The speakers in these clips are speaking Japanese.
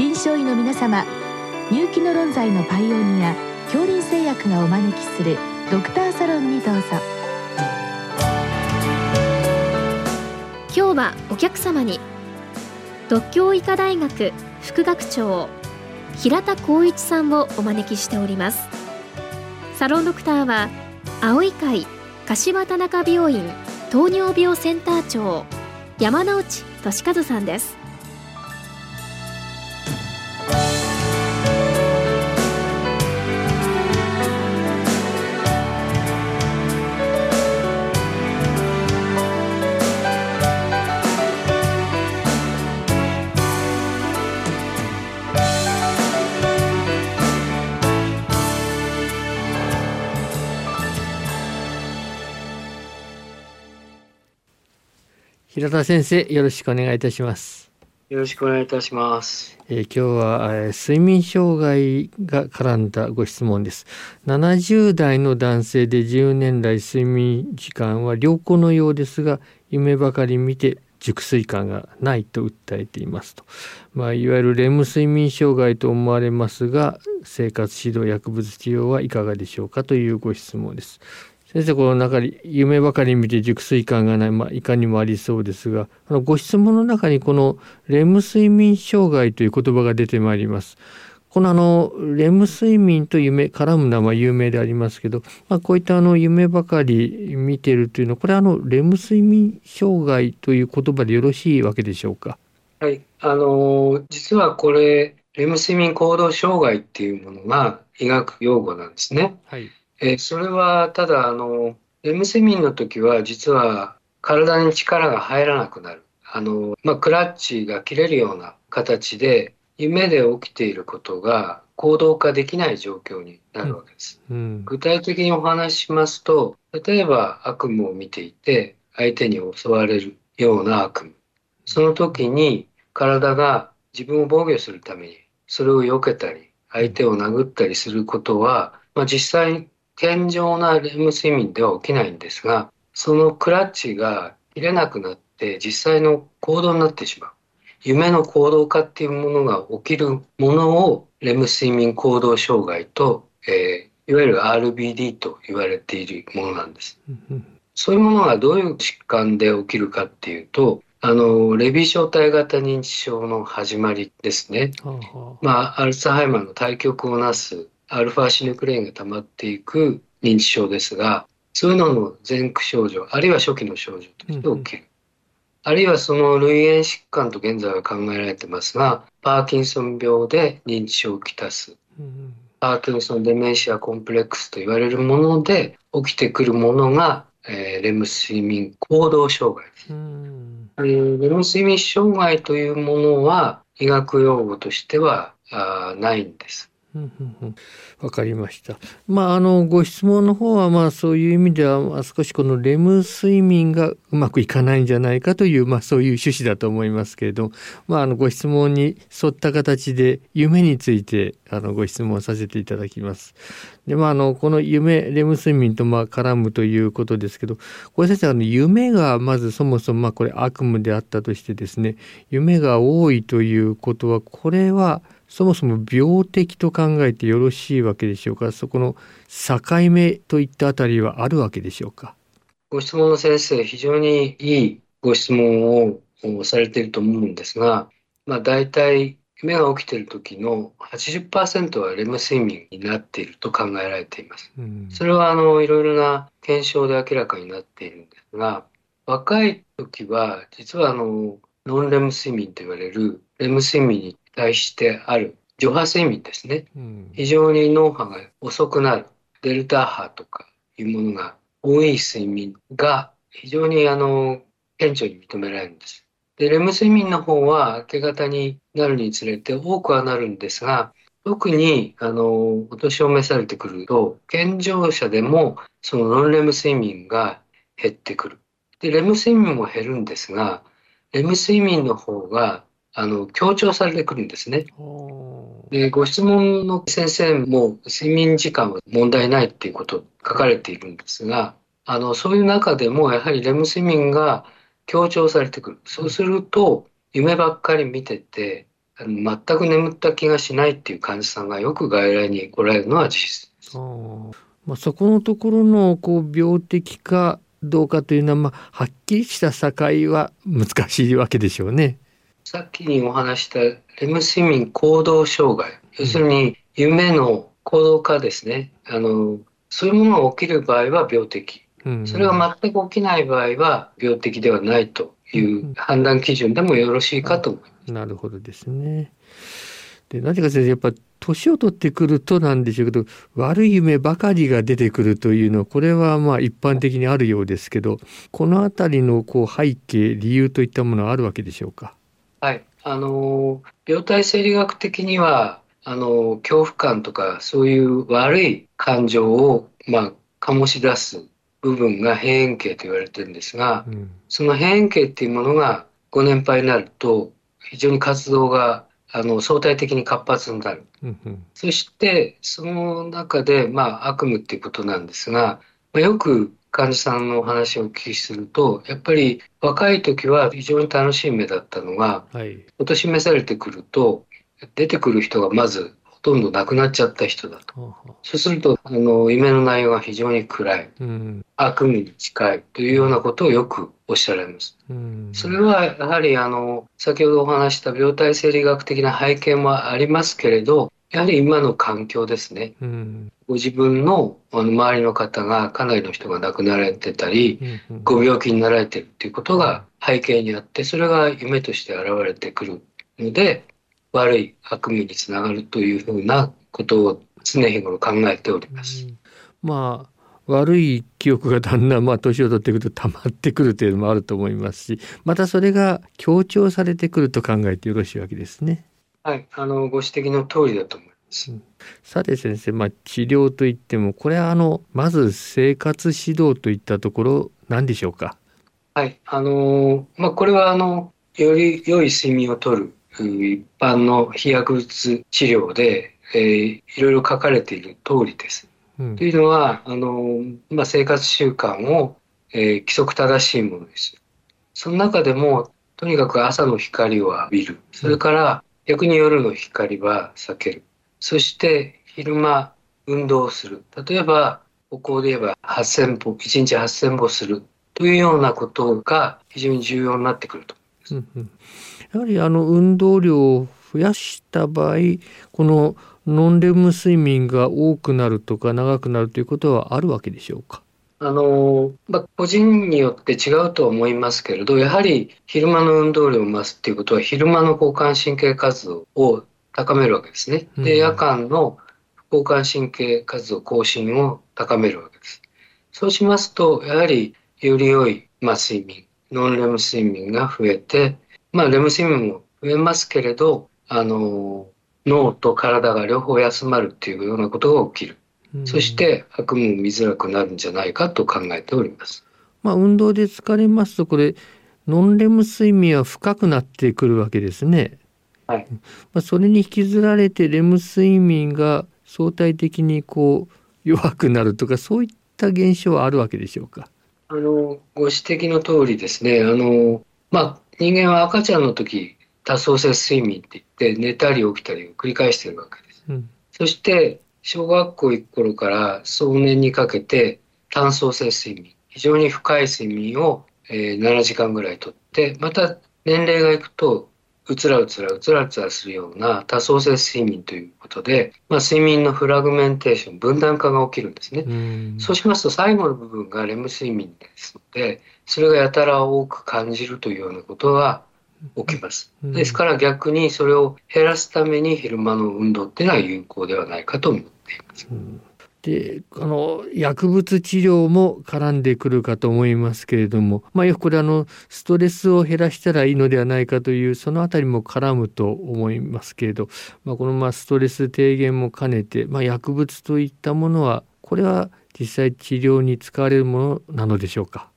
臨床医の皆様入気の論剤のパイオニア恐林製薬がお招きするドクターサロンにどうぞ。今日はお客様に独協医科大学副学長平田光一さんをお招きしております。サロンドクターは青い会柏田中病院糖尿病センター長山内俊和さんです。平田先生よろしくお願いいたします。よろしくお願いいたします。えー、今日は、えー、睡眠障害が絡んだご質問です。70代の男性で10年来睡眠時間は良好のようですが夢ばかり見て熟睡感がないと訴えていますと、まあ、いわゆるレム睡眠障害と思われますが生活指導薬物治療はいかがでしょうかというご質問です先生この中に夢ばかり見て熟睡感がない、まあ、いかにもありそうですがあのご質問の中にこのレム睡眠障害という言葉が出てまいります。このあのレム睡眠と夢絡むのは有名でありますけど、まあ、こういったあの夢ばかり見てるというのはこれはあのレム睡眠障害という言葉でよろしいわけでしょうか？はいあの実はこれレム睡眠行動障害っていうものが医学用語なんですね。はいえそれはただあのレム睡眠の時は実は体に力が入らなくなる。あの、まあ、クラッチが切れるような形で夢で起きていることが行動化できない状況になるわけです。うん、具体的にお話ししますと例えば悪夢を見ていて相手に襲われるような悪夢。その時に体が自分を防御するためにそれを避けたり相手を殴ったりすることは、まあ、実際健常なレム睡眠では起きないんですがそのクラッチが切れなくなって実際の行動になってしまう夢の行動化っていうものが起きるものをレム睡眠行動障害と、えー、いわゆる RBD と言われているものなんです。そういうものがどういう疾患で起きるかっていうとあのレビー小体型認知症の始まりですね。まあアルツハイマーの対極をなすアルファシヌクレインが溜まっていく認知症ですがそういうのの前駆症状あるいは初期の症状として起きる、うん、あるいはその類縁疾患と現在は考えられてますがパーキンソン病で認知症をきたす、うん、パーキンソンデメンシアコンプレックスと言われるもので起きてくるものが、えー、レム睡眠行動障害です、うん、レム睡眠障害というものは医学用語としてはあないんですわかりました。まああのご質問の方はまあそういう意味では少しこのレム睡眠がうまくいかないんじゃないかというまあそういう趣旨だと思いますけれど、まああのご質問に沿った形で夢についてあのご質問させていただきます。でまああのこの夢レム睡眠とまあ絡むということですけど、これ先生あの夢がまずそもそもまあこれ悪夢であったとしてですね、夢が多いということはこれはそもそも病的と考えてよろしいわけでしょうか？そこの境目といったあたりはあるわけでしょうか？ご質問の先生非常にいいご質問をされていると思うんですが、まあ、大体目が起きている時の80%はレム睡眠になっていると考えられています。うん、それはあのいろいろな検証で明らかになっているんですが若い時は実はあのノンレム睡眠と言われるレム睡眠に対してある除波睡眠ですね、うん、非常に脳波が遅くなるデルタ波とかいうものが多い睡眠が非常にあの顕著に認められるんです。でレム睡眠の方は明け方になるにつれて多くはなるんですが特にあのお年を召されてくると健常者でもそのノンレム睡眠が減ってくる。でレム睡眠も減るんですがレム睡眠の方があの強調されてくるんですね。でご質問の先生も睡眠時間は問題ないっていうことを書かれているんですがあのそういう中でもやはりレム睡眠が強調されてくるそうすると夢ばっかり見てて全く眠った気がしないっていう患者さんがよく外来に来られるのは事実です。まあ、そこのところのこう病的かどうかというのは、まあ、はっきりした境は難しいわけでしょうね。さっきにお話したレム睡眠行動障害、要するに夢の行動化ですね。あのそういうものが起きる場合は病的。それが全く起きない場合は病的ではないという判断基準でもよろしいかと思います。なるほどですね。で何か先生やっぱ年を取ってくるとなんでしょうけど悪い夢ばかりが出てくるというのはこれはまあ一般的にあるようですけどこの辺りのこう背景理由といったものはあるわけでしょうか？はい。あの病態生理学的にはあの恐怖感とかそういう悪い感情をまあ醸し出す部分が閉園形と言われてるんですが、うん、その閉園形っていうものがご年配になると非常に活動があの相対的に活発になる、うんうん、そしてその中で、まあ、悪夢っていうことなんですが、まあ、よく患者さんのお話をお聞きするとやっぱり若い時は非常に楽しい目だったのが、はい、お年召されてくると出てくる人がまずほとんど亡くなっちゃった人だと。そうするとあの夢の内容が非常に暗い、うん、悪夢に近いというようなことをよくおっしゃられます。うん、それはやはりあの先ほどお話した病態生理学的な背景もありますけれどやはり今の環境ですね、うん、ご自分の周りの方がかなりの人が亡くなられてたり、うんうん、ご病気になられてるっていうことが背景にあってそれが夢として現れてくるので悪い悪夢につながるというふうなことを常日頃考えております。うん、まあ悪い記憶がだんだんまあ年を取ってくると溜まってくるというのもあると思いますしまたそれが強調されてくると考えてよろしいわけですね。はい、あのご指摘の通りだと思います。さて先生、まあ、治療といってもこれはあのまず生活指導といったところ何でしょうか？はい、あのまあこれはあのより良い睡眠をとる一般の非薬物治療で、えー、いろいろ書かれている通りです。うん、というのはあの、まあ、生活習慣を、えー、規則正しいものです。その中でもとにかく朝の光を浴びるそれから逆に夜の光は避ける。そして昼間運動をする。例えば歩行で言えば8000歩1日8000歩する。というようなことが非常に重要になってくると。思います。やはりあの運動量を増やした場合このノンレム睡眠が多くなるとか長くなるということはあるわけでしょうか？あのまあ、個人によって違うとは思いますけれどやはり昼間の運動量を増すっていうことは昼間の交感神経活動を高めるわけですね。で夜間の交感神経活動更新を高めるわけです。そうしますとやはりより良い、まあ、睡眠ノンレム睡眠が増えてまあ、レム睡眠も増えますけれど、あの、脳と体が両方休まるっていうようなことが起きる。そして悪夢も見づらくなるんじゃないかと考えております。まあ、運動で疲れますとこれノンレム睡眠は深くなってくるわけですね。はい。まあ、それに引きずられてレム睡眠が相対的にこう弱くなるとかそういった現象はあるわけでしょうか？あのご指摘の通りですね。あのまあ人間は赤ちゃんの時多層性睡眠って言って寝たり起きたりを繰り返してるわけです。うん、そして小学校行く頃から壮年にかけて単層性睡眠非常に深い睡眠を、えー、7時間ぐらいとってまた年齢がいくとうつらうつらうつらうつらするような多層性睡眠ということで、まあ、睡眠のフラグメンテーション分断化が起きるんですね。うそうしますと最後の部分がレム睡眠ですのでそれがやたら多く感じるというようなことが起きます。ですから逆にそれを減らすために昼間の運動っていうのは有効ではないかと思っています。であの薬物治療も絡んでくるかと思いますけれども、まあ、よくこれあのストレスを減らしたらいいのではないかというそのあたりも絡むと思いますけれど、まあ、このまあストレス低減も兼ねて、まあ、薬物といったものはこれは実際治療に使われるものなのでしょうか？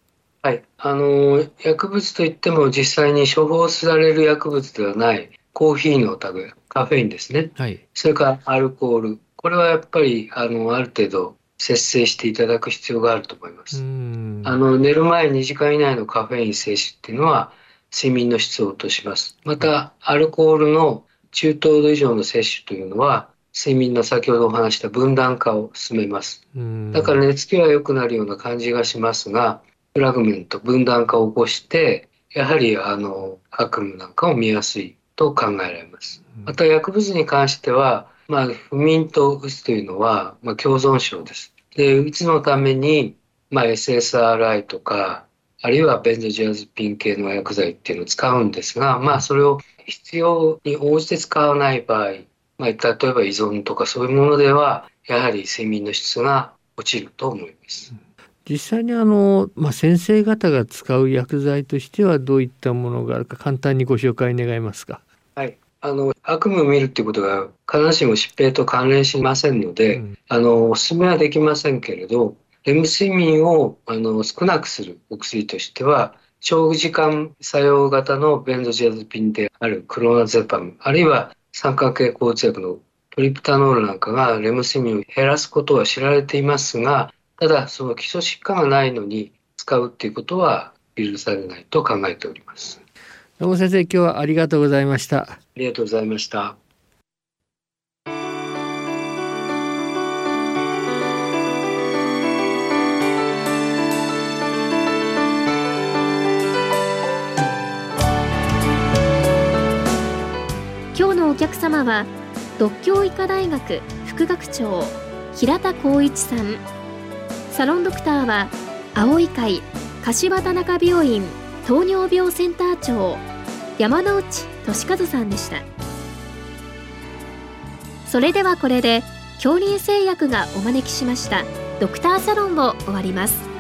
はい、あの薬物といっても実際に処方される薬物ではないコーヒーの類カフェインですね、はい、それからアルコール。これはやっぱりあのある程度節制していただく必要があると思います。あの寝る前2時間以内のカフェイン摂取っていうのは睡眠の質を落とします。またアルコールの中等度以上の摂取というのは睡眠の先ほどお話した分断化を進めます。だから寝つきは良くなるような感じがしますがフラグメント分断化を起こしてやはりあの悪夢なんかを見やすいと考えられます。また薬物に関しては、まあ、不眠とうつというのは、まあ、共存症です。でうつのために、まあ、SSRI とかあるいはベンゾジアゼピン系の薬剤っていうのを使うんですが、まあ、それを必要に応じて使わない場合、まあ、例えば依存とかそういうものではやはり睡眠の質が落ちると思います。実際にあの、まあ、先生方が使う薬剤としてはどういったものがあるか簡単にご紹介願いますか？はい、あの悪夢を見るっていうことが必ずしも疾病と関連しませんので、うん、あのお勧めはできませんけれどレム睡眠をあの少なくするお薬としては長時間作用型のベンゾジアゼピンであるクロナゼパムあるいは酸化系抗うつ薬のトリプタノールなんかがレム睡眠を減らすことは知られていますがただその基礎疾患がないのに使うっていうことは許されないと考えております。どうも先生今日はありがとうございました。ありがとうございました。お客様は独協医科大学副学長平田光一さんサロンドクターは青い会柏田中病院糖尿病センター長山内俊和さんでした。それではこれで恐竜製薬がお招きしましたドクターサロンを終わります。